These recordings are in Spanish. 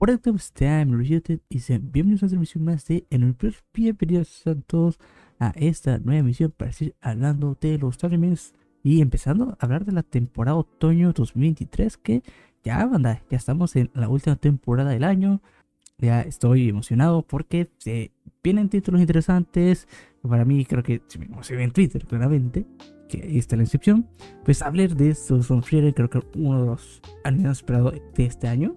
Hola todos, I'm Rejuted y sean bienvenidos a otra emisión más de En el Bienvenidos a todos a esta nueva emisión para seguir hablando de los animes y empezando a hablar de la temporada otoño 2023 que ya banda, ya estamos en la última temporada del año. Ya estoy emocionado porque se vienen títulos interesantes. Para mí creo que se ve en Twitter claramente que ahí está la inscripción. Pues hablar de Son Frieren, creo que uno de los animes esperados de este año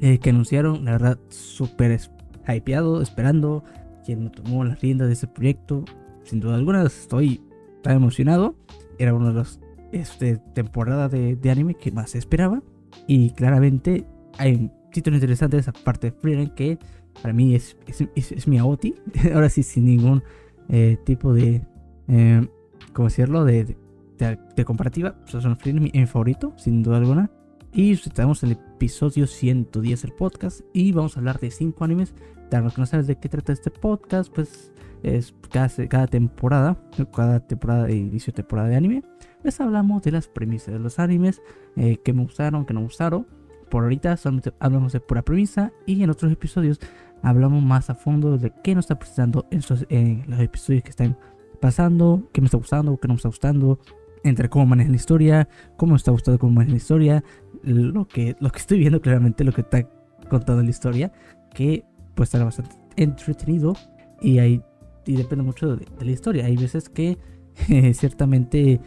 eh, que anunciaron, la verdad, súper hypeado, esperando quien tomó las riendas de ese proyecto. Sin duda alguna, estoy tan emocionado. Era una de las este, temporadas de, anime que más esperaba. Y claramente hay títulos interesantes aparte de Freedom que para mí es, es, mi AOTI. Ahora sí, sin ningún eh, tipo de, eh, ¿cómo decirlo? De, de, comparativa. Son Freedom mi favorito, sin duda alguna. Y estamos en el episodio 110 del podcast y vamos a hablar de 5 animes. Para los que no de qué trata este podcast, pues es cada, cada temporada, cada temporada de inicio de temporada de anime, pues hablamos de las premisas de los animes, eh, que me gustaron, que no me gustaron. Por ahorita solamente hablamos de pura premisa y en otros episodios hablamos más a fondo de qué nos está presentando en, en los episodios que están pasando, qué me está gustando, qué no me está gustando, entre cómo maneja la historia, cómo me está gustando cómo maneja la historia, lo que, lo que estoy viendo claramente, lo que está contando la historia, que pues estará bastante entretenido y, hay, y depende mucho de, la historia. Hay veces que eh, ciertamente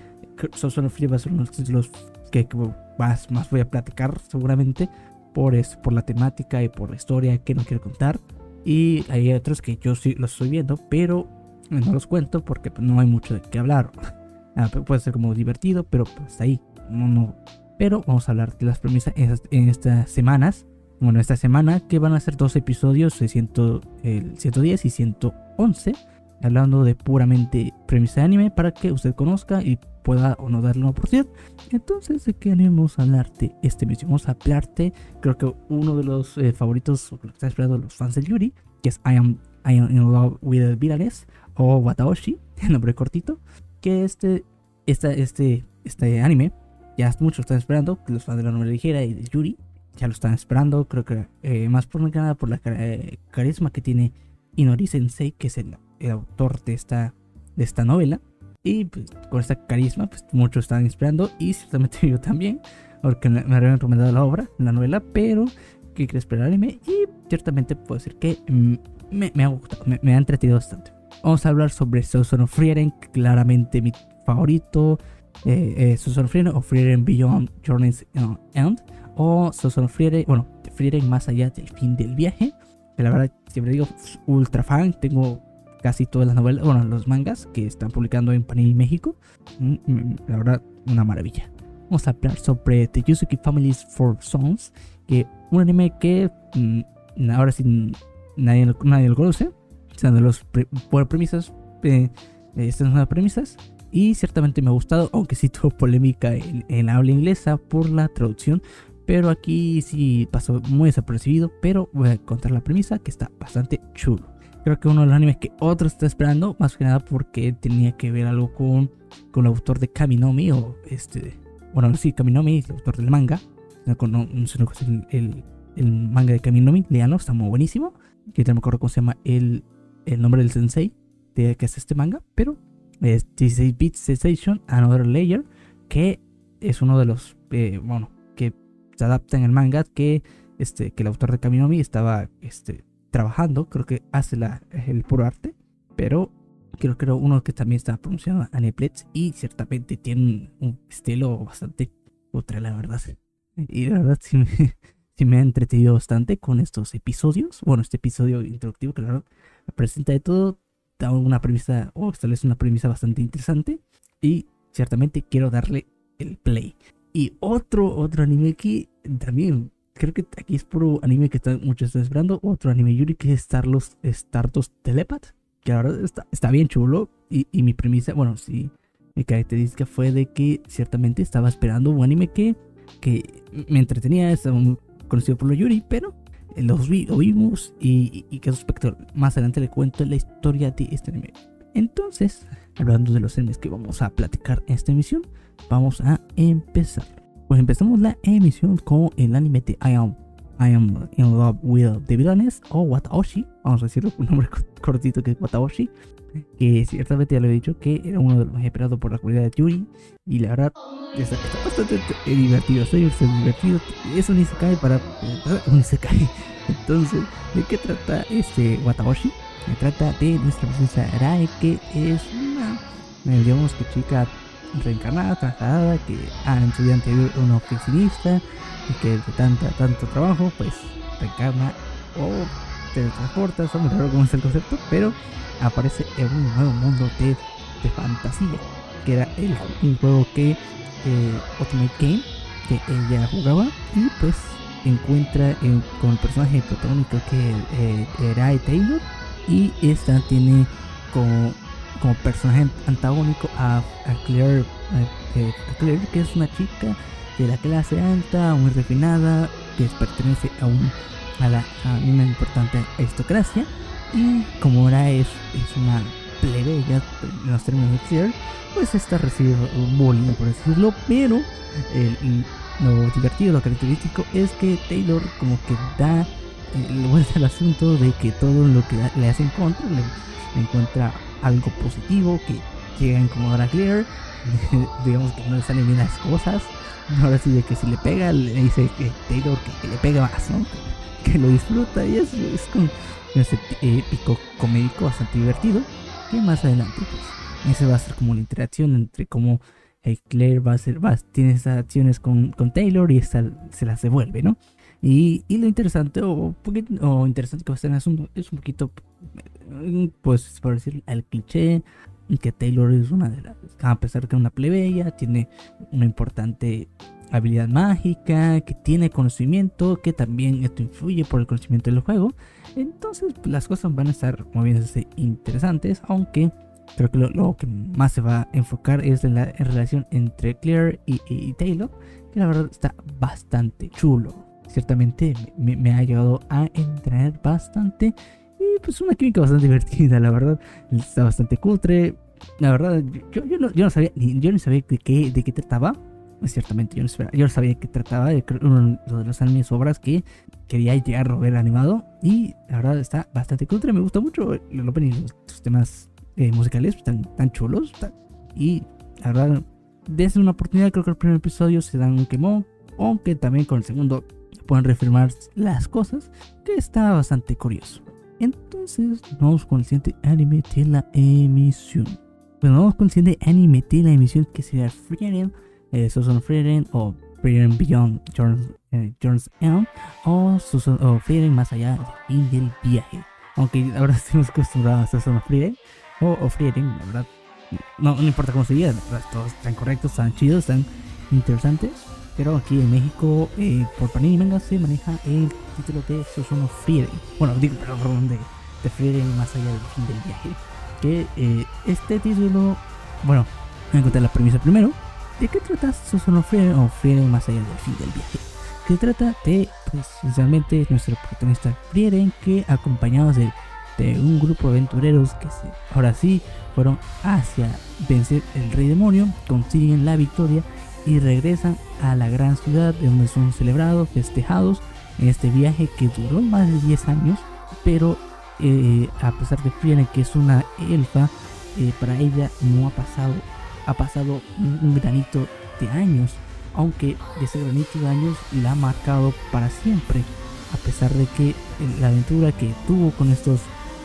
son Free va a ser uno los que, más, más voy a platicar seguramente por, eso, por la temática y por la historia que no quiero contar. Y hay otros que yo sí los estoy viendo, pero no los cuento porque pues, no hay mucho de qué hablar. Ah, puede ser como divertido, pero pues ahí no, no, pero vamos a hablar de las premisas en, estas semanas. Bueno, esta semana que van a ser dos episodios, el 110 y 111, hablando de puramente premisa de anime para que usted conozca y pueda o no darle una oportunidad. Entonces, ¿de qué a hablarte este emisión? Vamos a hablarte, creo que uno de los eh, favoritos, o que están esperando los fans de Yuri, que es I Am, I am in Love with the Villanes, o Wataoshi, el nombre cortito, que este, este, este, este anime ya muchos están esperando, los fans de la novela ligera y de Yuri ya lo están esperando, creo que eh, más por nada por la eh, carisma que tiene Inori Sensei, que es el, autor de esta, de esta novela. Y pues, con esta carisma, pues muchos están esperando, y ciertamente yo también, porque me, habían recomendado la obra, la novela, pero que quiero esperar anime, y ciertamente puedo decir que mm, me, ha gustado, me, ha entretenido bastante. Vamos a hablar sobre Souson of Frieren, claramente mi favorito, eh, eh, Susan o Frieren Beyond Journey's End o Susan Frieren, bueno, Frieren más allá del fin del viaje. Que la verdad, siempre digo, ultra fan. Tengo casi todas las novelas, bueno, los mangas que están publicando en Panini México. Mm, mm, la verdad, una maravilla. Vamos a hablar sobre The Yuzuki Family's Four Songs, que un anime que mm, ahora sí nadie, nadie lo conoce. De los por premisas, eh, estas las premisas y ciertamente me ha gustado, aunque sí tuvo polémica en, en habla inglesa por la traducción, pero aquí sí pasó muy desapercibido, pero voy a contar la premisa que está bastante chulo. Creo que uno de los animes que otro está esperando, más que nada porque tenía que ver algo con, con el autor de Kaminomi, o este, bueno, sí, Kaminomi, el autor del manga, no, no, no el, el, manga de Kaminomi, leanlo, está muy buenísimo. Que no me acuerdo cómo se llama el, el nombre del sensei de que es este manga, pero es 16 Bit Sensation Another Layer, que es uno de los, eh, bueno, que se adapta en el manga que, este, que el autor de Kaminomi estaba este, trabajando, creo que hace la, el puro arte, pero creo que era uno que también está pronunciando a Neplex y ciertamente tiene un, estilo bastante otra, la verdad. Y la verdad sí me, sí me ha entretenido bastante con estos episodios. Bueno, este episodio introductivo verdad presenta de todo, da una premisa, o establece una premisa bastante interesante. Y ciertamente quiero darle el play. Y otro, otro anime que también creo que aquí es puro anime que está, muchos están esperando. Otro anime Yuri que es Starlos, Stardust Telepath. Que ahora está, está bien chulo. Y, y, mi premisa, bueno, sí, mi característica fue de que ciertamente estaba esperando un anime que, que me entretenía. Estaba muy conocido por lo Yuri, pero los vi, lo vimos y, y, que espectador más adelante le cuento la historia de este anime. Entonces, hablando de los animes que vamos a platicar en esta emisión, vamos a empezar. Pues empezamos la emisión con el anime de I Am, I Am in Love with the Villains o Wataoshi, vamos a decirlo un nombre cortito que es Wataoshi, que ciertamente ya lo he dicho que era uno de los más esperados por la comunidad de Yuri y la verdad está, bastante divertido, soy divertido, eso ni se cae para, ni se cae. Entonces, ¿de qué trata este Wataoshi? Se trata de nuestra princesa Rae, que es una, digamos que chica reencarnada, trasladada, que ha en su anterior una oficinista y que de tanta, tanto trabajo, pues reencarna o teletransporta, está muy raro cómo es el concepto, pero aparece en un nuevo mundo de, fantasía, que era el, un juego que eh, Ultimate Game, que ella jugaba, y pues encuentra con el personaje protagónico que eh, era Taylor, y esta tiene como, como personaje antagónico a, Claire, eh, Claire, que es una chica de la clase alta, muy refinada, que pertenece a, un, a, la, a una importante aristocracia. Y como ahora es, es una plebeya en los términos de Claire, pues esta recibe bullying, por decirlo, pero lo divertido, lo característico es que Taylor como que da eh, vuelta al asunto de que todo lo que le hace en contra le, encuentra algo positivo, que llega a incomodar a Claire, digamos que no le salen bien las cosas, ahora sí de que si le pega, le dice que Taylor que, le pega más, ¿no? Que, lo disfruta y es, es con ese épico comédico bastante divertido. Que más adelante, pues, ese va a ser como la interacción entre cómo eh, Claire va a hacer, va, tiene esas acciones con, con Taylor y se las devuelve, ¿no? Y, y lo interesante o, interesante que va a ser es un, es un poquito, eh, pues, por decir, el cliché que Taylor es una de las, a pesar de que es una plebeya, tiene una importante habilidad mágica, que tiene conocimiento, que también esto influye por el conocimiento del juego. Entonces pues, las cosas van a estar moviéndose interesantes, aunque creo que lo, que más se va a enfocar es en la relación entre Claire y, Taylor, que la verdad está bastante chulo. Ciertamente me, me ha llegado a entrenar bastante y pues una química bastante divertida, la verdad. Está bastante cutre. La verdad, yo, yo, no, yo no, sabía, yo no sabía de qué, de qué trataba. Ciertamente, yo no, sabía, yo sabía qué trataba. De uno de los animes obras que quería llegar a ver animado. Y la verdad está bastante cutre. Me gusta mucho el opening, los, temas eh, musicales están tan chulos. y la verdad, desde una oportunidad, creo que el primer episodio se dan un quemón. Aunque también con el segundo pueden reafirmar las cosas. Que está bastante curioso. Entonces, vamos con el siguiente anime de la emisión. Bueno, vamos con el siguiente anime de la emisión que sería Frieren, eh, Susan Frieren o Frieren Beyond Journey's eh, End o, Susan, o más allá del viaje. Aunque ahora estamos acostumbrados a Susan Frieren o, o Frieren, la verdad. No, no importa cómo se diga, todos están correctos, están chidos, están interesantes. Pero aquí en México, eh, por Panini Manga, se maneja el título de Susuno Frieren. Bueno, digo, perdón, de, de Frieren más allá del fin del viaje. Que eh, este título, bueno, voy a contar la premisa primero. ¿De qué trata Susuno Frieren o más allá del fin del viaje? Se trata de, pues, esencialmente, nuestro protagonista Frieren, que acompañados de, de un grupo de aventureros que ahora sí fueron hacia vencer el rey demonio, consiguen la victoria y regresan a la gran ciudad donde son celebrados, festejados en este viaje que duró más de 10 años, pero eh, a pesar de que es una elfa, eh, para ella no ha pasado, ha pasado un, granito de años, aunque ese granito de años la ha marcado para siempre, a pesar de que la aventura que tuvo con estos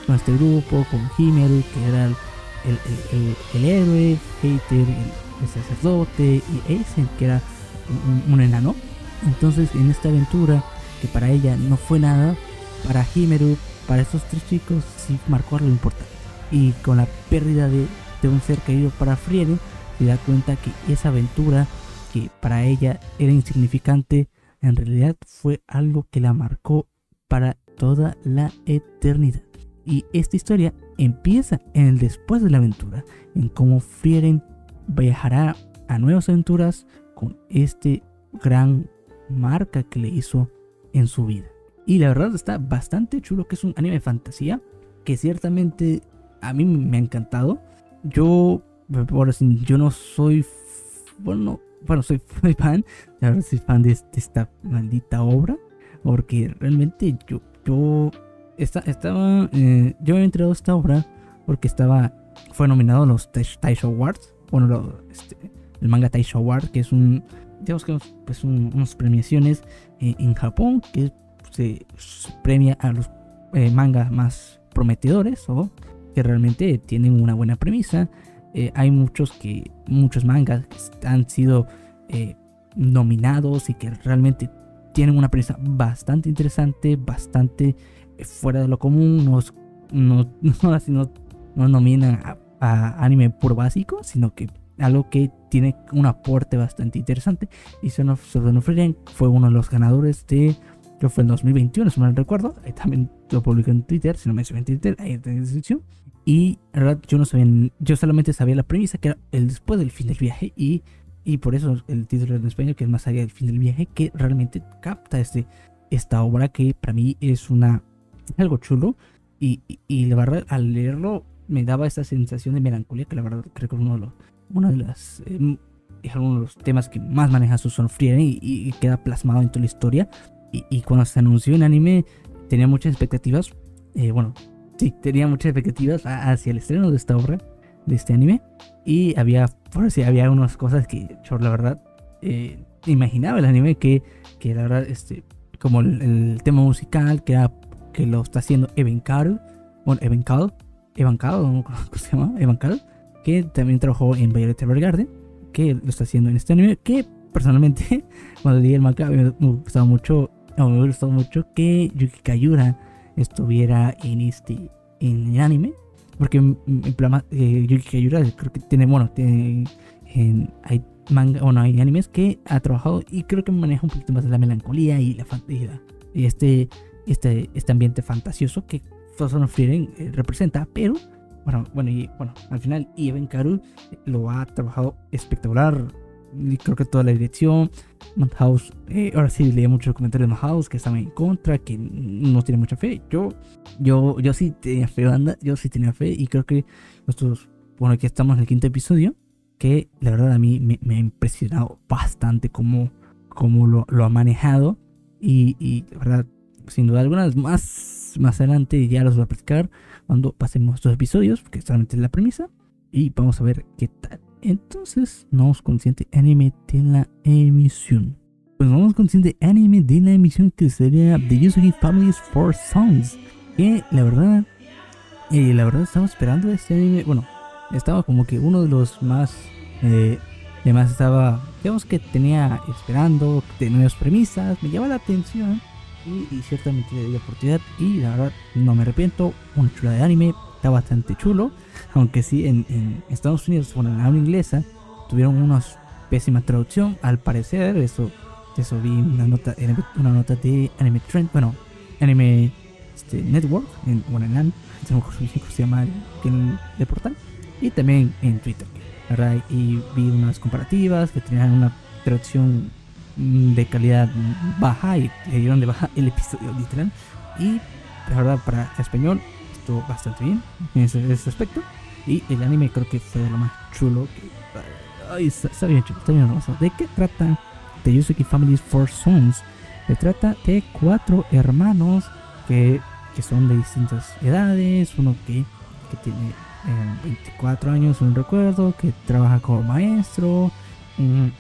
con este grupo, con Himmel, que era el, el, el, héroe, Hater, el sacerdote y Eisen, que era un, enano. Entonces, en esta aventura, que para ella no fue nada, para Himeru, para estos tres chicos, sí marcó algo importante. Y con la pérdida de, un ser querido para Frieren, se da cuenta que esa aventura, que para ella era insignificante, en realidad fue algo que la marcó para toda la eternidad. Y esta historia empieza en el después de la aventura, en cómo Frieren viajará a nuevas aventuras con este gran marca que le hizo en su vida. Y la verdad está bastante chulo que es un anime de fantasía que ciertamente a mí me ha encantado. Yo, yo no soy, bueno, bueno, soy fan, soy fan de, esta maldita obra. porque realmente yo, yo estaba, eh, yo he entrado esta obra porque estaba, fue nominado a los Taisho Awards, bueno, este, el manga Taisho Award, que es un, digamos que pues unas premiaciones eh, en Japón que se, premia a los eh, mangas más prometedores o que realmente tienen una buena premisa. Hay muchos que muchos mangas que han sido nominados y que realmente tienen una premisa bastante interesante, bastante eh, fuera de lo común. No, no, no, no nominan a, anime puro básico, sino que algo que tiene un aporte bastante interesante. Y Son of, fue uno de los ganadores de, que fue en 2021, si no me recuerdo. Ahí también lo publicó en Twitter, si no me en Twitter, ahí en la descripción. Y la verdad, yo no sabía, yo solamente sabía la premisa que era el después del fin del viaje y y por eso el título en español, que es más allá del fin del viaje, que realmente capta este, esta obra que para mí es una algo chulo. Y, y, la verdad, al leerlo, me daba esa sensación de melancolía, que la verdad creo que uno de los, uno de las, es uno de los temas que más maneja su Frieren y, queda plasmado en toda la historia. Y, cuando se anunció en anime, tenía muchas expectativas. Eh, bueno, sí, tenía muchas expectativas hacia el estreno de esta obra, de este anime. Y había, por así, había unas cosas que yo la verdad eh, imaginaba el anime que, que la verdad, este, como el, tema musical que, que lo está haciendo Evan Caro, bueno, Evan Caro, Evan Caro, ¿cómo se llama? Evan Caro, que también trabajó en Violet Evergarden, que lo está haciendo en este anime, que personalmente cuando leí el manga me gustaba mucho, me gustó mucho que Yuki Kayura estuviera en este en el anime porque en plan, eh, Yuki Kayura creo que tiene, bueno, tiene, hay manga, bueno, hay animes que ha trabajado y creo que maneja un poquito más la melancolía y la fantasía. Y este, este, este ambiente fantasioso que Soson Frieren eh, representa, pero bueno, bueno, y bueno, al final Even Karu lo ha trabajado espectacular creo que toda la dirección. Madhouse, eh, ahora sí leía muchos comentarios de Madhouse que estaban en contra, que no tiene mucha fe. Yo, yo, yo sí tenía fe, banda, yo sí tenía fe y creo que nosotros, bueno, aquí estamos en el quinto episodio, que la verdad a mí me, ha impresionado bastante cómo, cómo lo, lo, ha manejado y, y la verdad, sin duda alguna, más, más adelante ya los voy a platicar cuando pasemos estos episodios, porque solamente es la premisa y vamos a ver qué tal. Entonces, no vamos con siguiente anime de la emisión. Pues vamos con siguiente anime de la emisión que sería The Yusuke Family's Four Songs. Que la verdad, eh, la verdad estaba esperando este anime. Bueno, estaba como que uno de los más. Eh, además estaba, digamos que tenía esperando, tenía nuevas premisas, me llama la atención. Y, y, ciertamente le di la oportunidad. Y la verdad, no me arrepiento. Una chula de anime está bastante chulo. Aunque sí, en, Estados Unidos, bueno, en la habla inglesa, tuvieron una pésima traducción. Al parecer, eso, eso vi una nota, una nota de Anime Trend, bueno, Anime este, Network, en, bueno, en se llama el, el portal, y también en Twitter. ¿verdad? Y vi unas comparativas que tenían una traducción de calidad baja y le dieron de baja el episodio literal. Y la verdad, para español bastante bien en ese, aspecto. Y el anime creo que fue de lo más chulo. Que, está, bien chulo. ¿De qué trata The Yusuke Family's Four Sons? Se trata de cuatro hermanos que, que son de distintas edades. Uno que, que tiene 24 eh, años, un recuerdo, que trabaja como maestro. Un,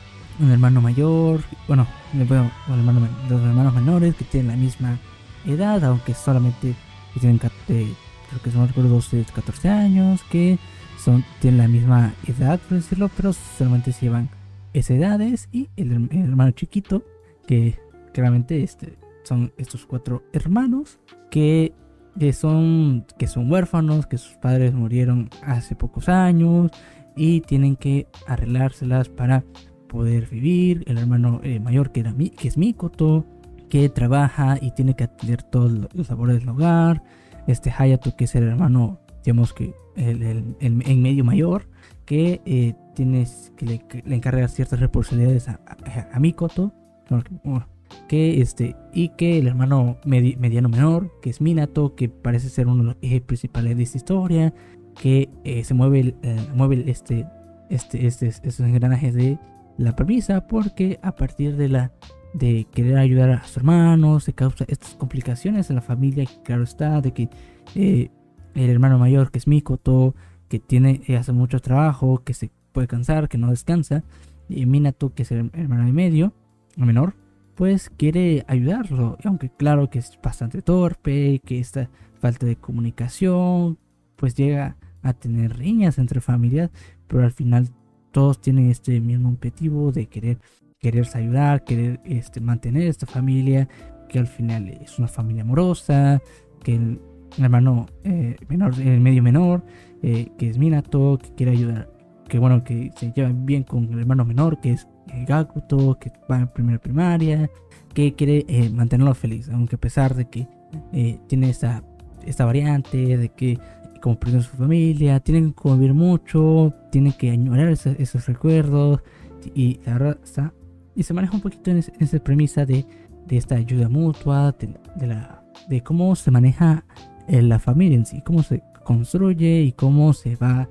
hermano mayor, bueno, bueno hermano, dos hermanos menores que tienen la misma edad, aunque solamente tienen eh, que son recuerdos de 14 años, que son, tienen la misma edad, por decirlo, pero solamente se llevan esas edades. Y el, hermano chiquito, que claramente este, son estos cuatro hermanos que, que, son, que son huérfanos, que sus padres murieron hace pocos años y tienen que arreglárselas para poder vivir. El hermano eh, mayor que, era, que es Mikoto, que trabaja y tiene que atender todos los labores del hogar este Hayato, que es el hermano, digamos que el, en medio mayor, que eh, tienes que le, encarga ciertas responsabilidades a, Mikoto, que este, y que el hermano mediano menor, que es Minato, que parece ser uno de los ejes principales de esta historia, que eh, se mueve, eh, mueve este, este, estos engranajes de la premisa, porque a partir de la de querer ayudar a sus hermanos, se causa estas complicaciones en la familia, claro está, de que eh, el hermano mayor, que es Mikoto, que tiene, eh, hace mucho trabajo, que se puede cansar, que no descansa, y Minato, que es el hermano de medio, el menor, pues quiere ayudarlo, aunque claro que es bastante torpe, que esta falta de comunicación, pues llega a tener riñas entre familias, pero al final todos tienen este mismo objetivo de querer quererse ayudar, querer este, mantener esta familia, que al final es una familia amorosa, que el, hermano eh, menor, el medio menor, eh, que es Minato, que quiere ayudar, que bueno, que se lleva bien con el hermano menor, que es eh, Gakuto, que va en primera primaria, que quiere mantenerlo feliz, aunque a pesar de que tiene esta, esta variante, de que como perdió su familia, tienen que convivir mucho, tienen que añorar esos recuerdos, y la verdad está y se maneja un poquito en, esa premisa de, de, esta ayuda mutua, de, la, de cómo se maneja eh, la familia en sí, cómo se construye y cómo se va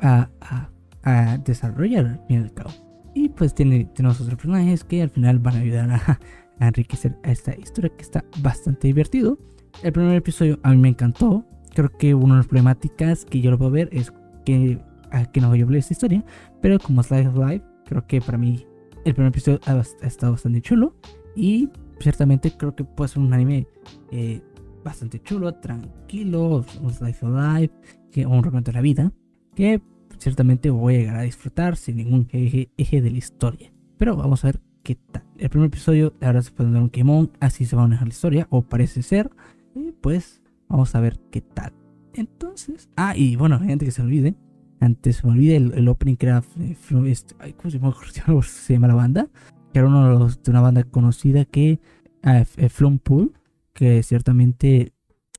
a, a, a desarrollar al fin y al cabo. Y pues tiene, tenemos otros personajes que al final van a ayudar a, a enriquecer a esta historia que está bastante divertido. El primer episodio a mí me encantó. Creo que una de las problemáticas que yo lo puedo ver es que, a que no voy a esta historia. Pero como Slice of Life, creo que para mí el primer episodio ha, estado bastante chulo. Y ciertamente creo que puede ser un anime eh, bastante chulo, tranquilo, un slice of life, que, un recuento de la vida. Que ciertamente voy a llegar a disfrutar sin ningún eje, de la historia. Pero vamos a ver qué tal. El primer episodio, ahora se puede dar un quemón, así se va a manejar la historia, o parece ser. Y pues vamos a ver qué tal. Entonces, ah, y bueno, gente que se olvide, antes se me olvide el, opening que era. Eh, este, ¿Cómo se llama, la banda? Que era uno de, los, de una banda conocida que. Uh, Pool. Que ciertamente.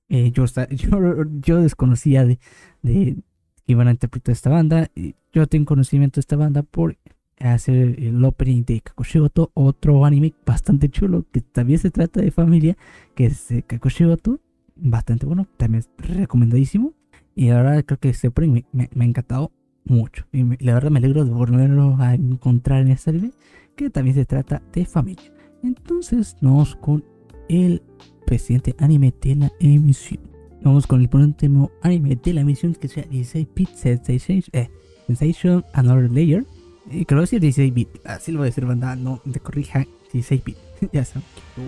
Eh, yo, yo, desconocía de, de, que iban a interpretar esta banda. Yo tengo conocimiento de esta banda por hacer el opening de Kakushigoto, otro anime bastante chulo que también se trata de familia, que es Kakushigoto, bastante bueno, también recomendadísimo. Y ahora creo que este me, me, ha encantado mucho. Y la verdad me alegro de volverlo a encontrar en esta serie, que también se trata de familia. Entonces, vamos con el presidente anime de la emisión. Vamos con el último anime de la emisión que sea 16 bit Sensation, eh, Sensation Another Layer. Y creo que decir 16 bit, así lo voy a decir, banda, no te corrija, 16 bit. ya saben que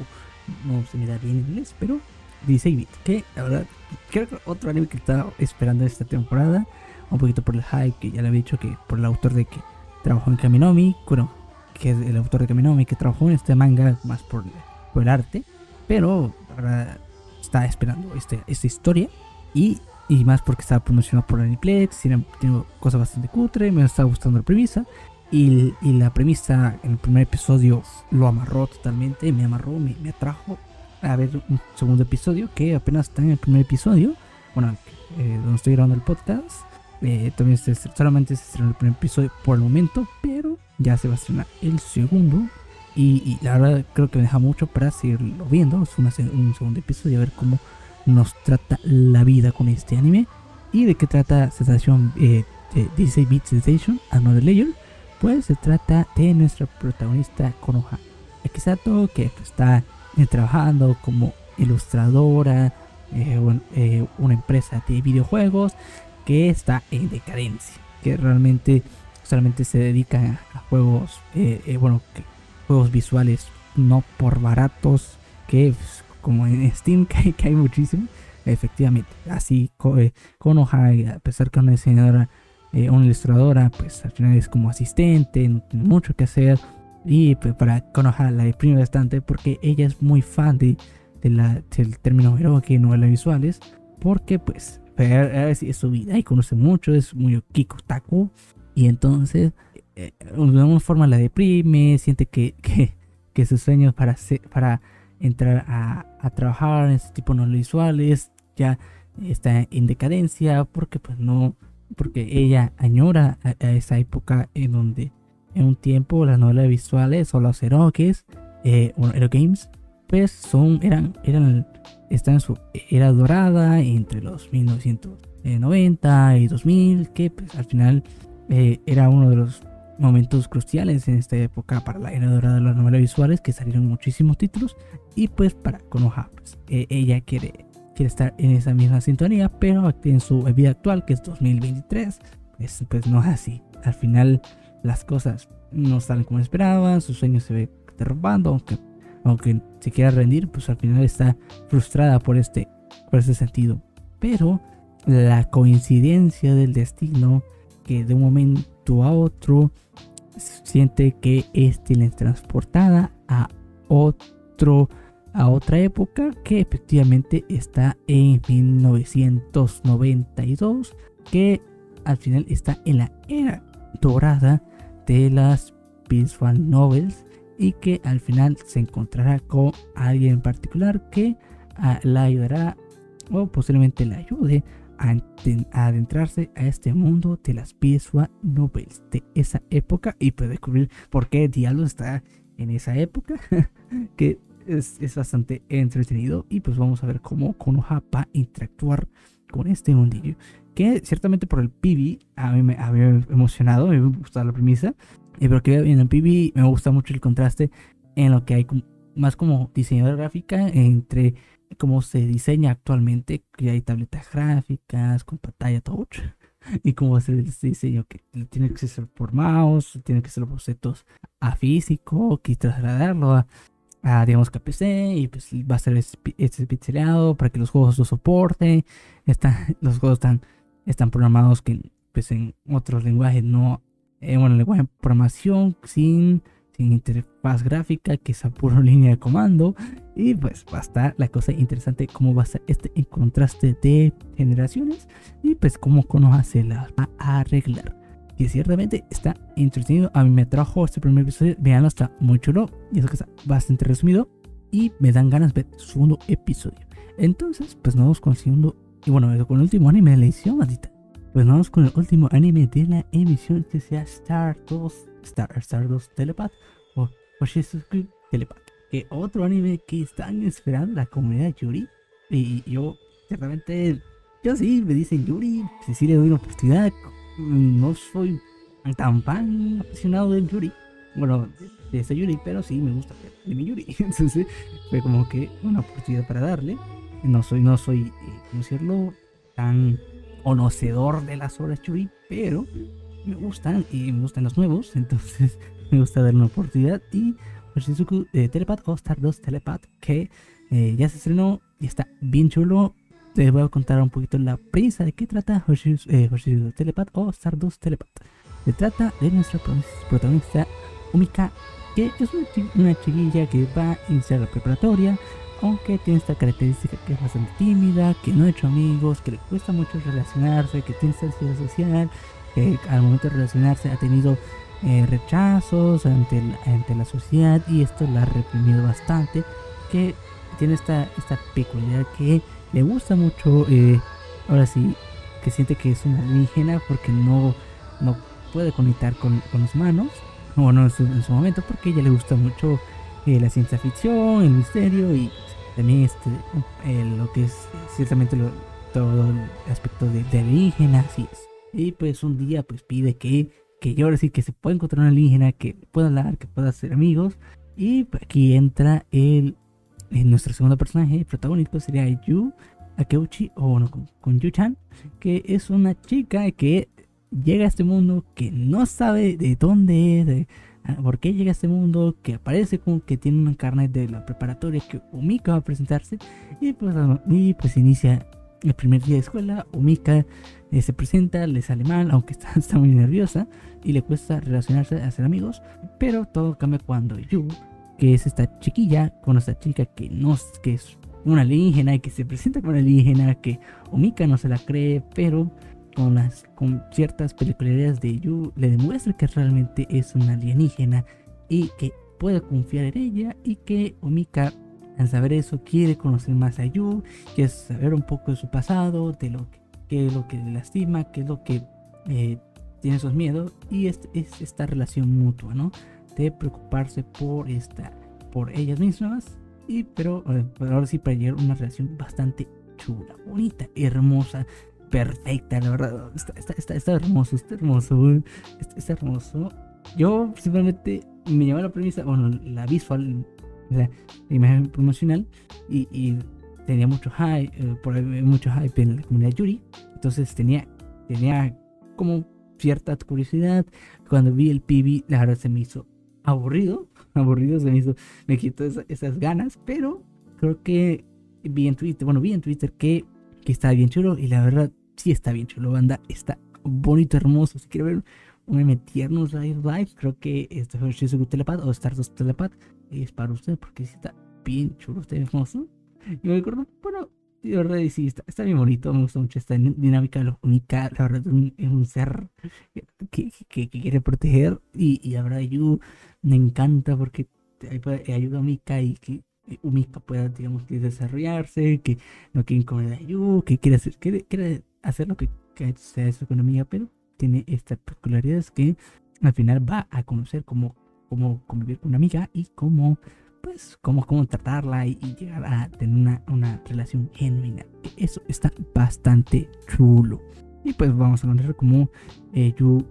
no, no se me da bien en inglés, pero 16 bit. Que la verdad creo que otro anime que estaba esperando esta temporada, un poquito por el hype, que ya le había dicho que por el autor de que trabajó en Kaminomi, bueno, que es el autor de Kaminomi, que trabajó en este manga más por, por el arte, pero ahora está esperando este, esta historia y, y más porque estaba promocionado por Aniplex, tiene, tiene cosas bastante cutre, me estaba gustando la premisa. Y, y, la premisa en el primer episodio lo amarró totalmente, me amarró, me, me atrajo a ver un segundo episodio que apenas está en el primer episodio. Bueno, eh, donde estoy grabando el podcast. Eh, también se, solamente se estrenó el primer episodio por el momento, pero ya se va a estrenar el segundo. Y, la verdad creo que me deja mucho para seguirlo viendo. Es un segundo episodio, a ver cómo nos trata la vida con este anime. Y de qué trata Sensation eh, de 16 Beat Sensation, Another Layer. Pues se trata de nuestra protagonista Konoha Ekisato, que está eh, trabajando como ilustradora, eh, eh, una empresa de videojuegos que está en decadencia, que realmente solamente se dedica a juegos, bueno, juegos visuales no por baratos, que pues, como en Steam que hay, muchísimo, efectivamente, así con Ohio, a pesar que una diseñadora, una ilustradora, pues al final es como asistente, no tiene mucho que hacer y pues, para conocer la deprime bastante porque ella es muy fan de, la, del término heroico y novelas visuales. Porque pues es su vida y conoce mucho, es muy kiko taku. Y entonces eh, de alguna forma la deprime, siente que, que, que sus sueños para, para entrar a, a, trabajar en este tipo de novelas visuales ya está en decadencia porque pues no porque ella añora a esa época en donde en un tiempo las novelas visuales o los eroques eh, o games pues son eran eran están en su era dorada entre los 1990 y 2000 que pues al final eh, era uno de los momentos cruciales en esta época para la era dorada de las novelas visuales, que salieron muchísimos títulos. Y pues para Konoha, pues, e, ella quiere, quiere estar en esa misma sintonía, pero en su vida actual, que es 2023, pues, pues no es así. Al final las cosas no salen como esperaban, sus sueños se ve derrumbando, aunque, aunque se quiera rendir, pues al final está frustrada por este, por este sentido. Pero la coincidencia del destino que de un momento a otro siente que es transportada a otro a otra época que efectivamente está en 1992 que al final está en la era dorada de las visual novels y que al final se encontrará con alguien en particular que ah, la ayudará o posiblemente la ayude a, adentrarse a este mundo de las visual novels de esa época y puede descubrir por qué Diablo está en esa época que es, bastante entretenido y pues vamos a ver cómo Konoha va a interactuar con este mundillo que ciertamente por el PB a mí me había emocionado, me gustaba la premisa, y pero que en el PB me gusta mucho el contraste en lo que hay más como diseñador gráfica entre cómo se diseña actualmente, que hay tabletas gráficas con pantalla touch, y cómo se diseño que tiene que ser por mouse, tiene que ser bocetos a físico, que trasladarlo a, digamos que PC y pues va a ser este pixelado para que los juegos lo soporten. Está, los juegos están están programados que pues en otros lenguajes no, eh, bueno, lenguaje de programación sin, sin interfaz gráfica, que es a pura línea de comando. Y pues va a estar la cosa interesante, cómo va a ser este en contraste de generaciones y pues cómo se las va a arreglar. Que ciertamente está entretenido. A mí me trajo este primer episodio. Veanlo, está muy chulo. Y eso que está bastante resumido. Y me dan ganas de ver el segundo episodio. Entonces, pues nos vamos con el segundo y bueno, con el último anime de la edición, maldita. Pues vamos con el último anime de la emisión que sea Star 2, Star, Star 2 Telepath o Washizuku Telepath. Que otro anime que están esperando la comunidad Yuri. Y yo, ciertamente, yo sí, me dicen Yuri, si sí le doy una oportunidad. No soy tan fan apasionado del Yuri. Bueno, de ese Yuri, pero sí me gusta de mi Yuri. Entonces fue como que una oportunidad para darle. No soy, no soy, eh, ¿cómo decirlo? Tan conocedor de las obras Churi, pero me gustan y me gustan los nuevos, entonces me gusta darle una oportunidad. Y Shizuku de Telepath o Star 2 Telepath, que eh, ya se estrenó y está bien chulo. Les voy a contar un poquito la prisa de qué trata Hoshizuku eh, Telepath o Star 2 Telepath. Se trata de nuestra protagonista Umika, que es una chiquilla que va a iniciar la preparatoria aunque tiene esta característica que es bastante tímida, que no ha hecho amigos, que le cuesta mucho relacionarse, que tiene esta ansiedad social, que al momento de relacionarse ha tenido eh, rechazos ante la, sociedad y esto la ha reprimido bastante, que tiene esta peculiaridad que le gusta mucho, eh, ahora sí, que siente que es una alienígena porque no, no puede conectar con, con los humanos, o no en su, en su momento, porque ella le gusta mucho eh, la ciencia ficción, el misterio y también este, lo que es ciertamente todo el aspecto de, de alienígena, así es. Y pues un día pues pide que, que yo ahora sí que se pueda encontrar una alienígena, que pueda hablar, que pueda ser amigos. Y aquí entra el, en nuestro segundo personaje protagónico sería Yu Akeuchi, o bueno, con, con Yu-chan, que es una chica que llega a este mundo que no sabe de dónde es, Ah, por qué llega a este mundo, que aparece como que tiene una carnet de la preparatoria que Umika va a presentarse y pues, ah, y pues inicia el primer día de escuela, Umika eh, se presenta, le sale mal, aunque está, está, muy nerviosa y le cuesta relacionarse, hacer amigos, pero todo cambia cuando Yu, que es esta chiquilla, con esta chica que no que es una alienígena y que se presenta como una alienígena, que Umika no se la cree, pero con, las, con ciertas peculiaridades de Yu, le demuestra que realmente es una alienígena y que puede confiar en ella y que Omika al saber eso quiere conocer más a Yu, quiere saber un poco de su pasado, de lo que, es lo que le lastima, qué es lo que eh, tiene sus miedos y es, esta relación mutua, ¿no? De preocuparse por esta, por ellas mismas y pero, eh, ahora sí para llegar una relación bastante chula, bonita, hermosa, perfecta, la verdad. Está, está, está, hermoso, está hermoso, está, hermoso. yo simplemente me llamó la premisa, bueno, la visual, la imagen promocional, y, tenía mucho hype, eh, por ahí hype en la comunidad Yuri. Entonces tenía, tenía como cierta curiosidad. Cuando vi el PB, la verdad se me hizo aburrido, aburrido, se me hizo, me quitó esas ganas, pero creo que vi en Twitter, bueno, vi en Twitter que, que está bien chulo y la verdad sí está bien chulo, banda, está bonito, hermoso. Si quiere ver un meme tierno live, creo que este es Shizuku Telepath o Stardust Telepath es para usted porque sí está bien chulo, está hermoso. Y me acuerdo, bueno, la verdad sí, está, bien bonito, me gusta mucho esta dinámica lo única, la verdad es un, ser que, que, quiere proteger y, y la verdad Yu me encanta porque ayuda a Mika y que Umika pueda, digamos, que desarrollarse, que no quiere incomodar a Yu, que quiere hacer, quiere, quiere hacer lo que, que sea su economía, pero tiene estas peculiaridades que al final va a conocer cómo, cómo convivir con una amiga y cómo pues cómo, cómo tratarla y, llegar a tener una, una, relación genuina. Eso está bastante chulo. Y pues vamos a conocer cómo eh, Yu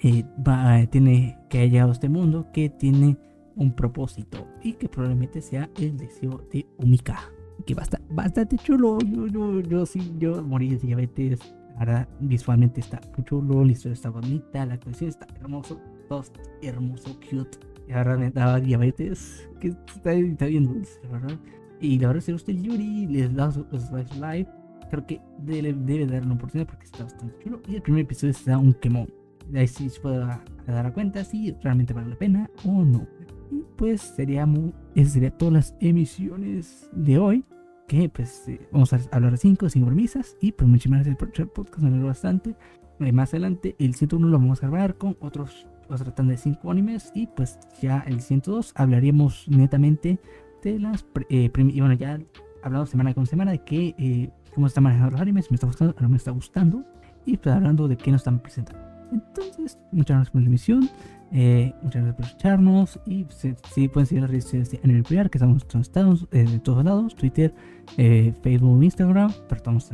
eh, va, tiene que ha llegado a este mundo que tiene un propósito y que probablemente sea el deseo de Umika. Que va a estar bastante chulo. Yo, yo, yo sí, yo morí de diabetes. Ahora visualmente está muy chulo, la historia está bonita, la canción está hermoso, todo hermoso, cute y ahora me daba diabetes, que está, está bien dulce, ¿verdad? Y la verdad, si gusta el Yuri, les da los live, creo que debe, debe dar una oportunidad porque está bastante chulo. Y el primer episodio se da un quemón. Ahí sí se puede dar cuenta si realmente vale la pena o no. Y pues sería muy, esas serían todas las emisiones de hoy. Que pues eh, vamos a hablar de 5, sin premisas. Y pues muchísimas gracias por escuchar el podcast, me bastante. Eh, más adelante, el 101 lo vamos a grabar con otros se tratan de 5 animes y pues ya el 102 hablaríamos netamente de las... Eh, y bueno, ya hablado semana con semana de que, eh, cómo están manejando los animes, me está gustando, no me está gustando y pues hablando de qué nos están presentando. Entonces, muchas gracias por la emisión, eh, muchas gracias por escucharnos y si, si pueden seguir las redes sociales de Anime que estamos en todos, de todos lados, Twitter, Facebook, Instagram, pero estamos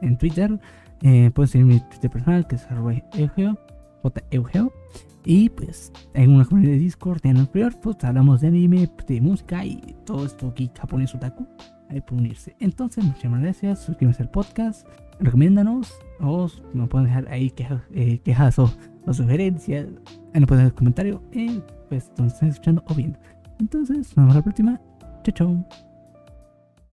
en, Twitter. pueden seguir mi Twitter personal que es arroba J y pues en una comunidad de Discord en el prior, pues hablamos de anime, de música y todo esto aquí japonés otaku. Ahí pueden unirse. Entonces, muchas gracias. Suscríbanse al podcast. Recomiéndanos. O nos pueden dejar ahí quejas, eh, quejas o, sugerencias. Ahí nos pueden dejar comentario. Eh, pues donde están escuchando o viendo. Entonces, nos vemos la próxima. Chao, chao.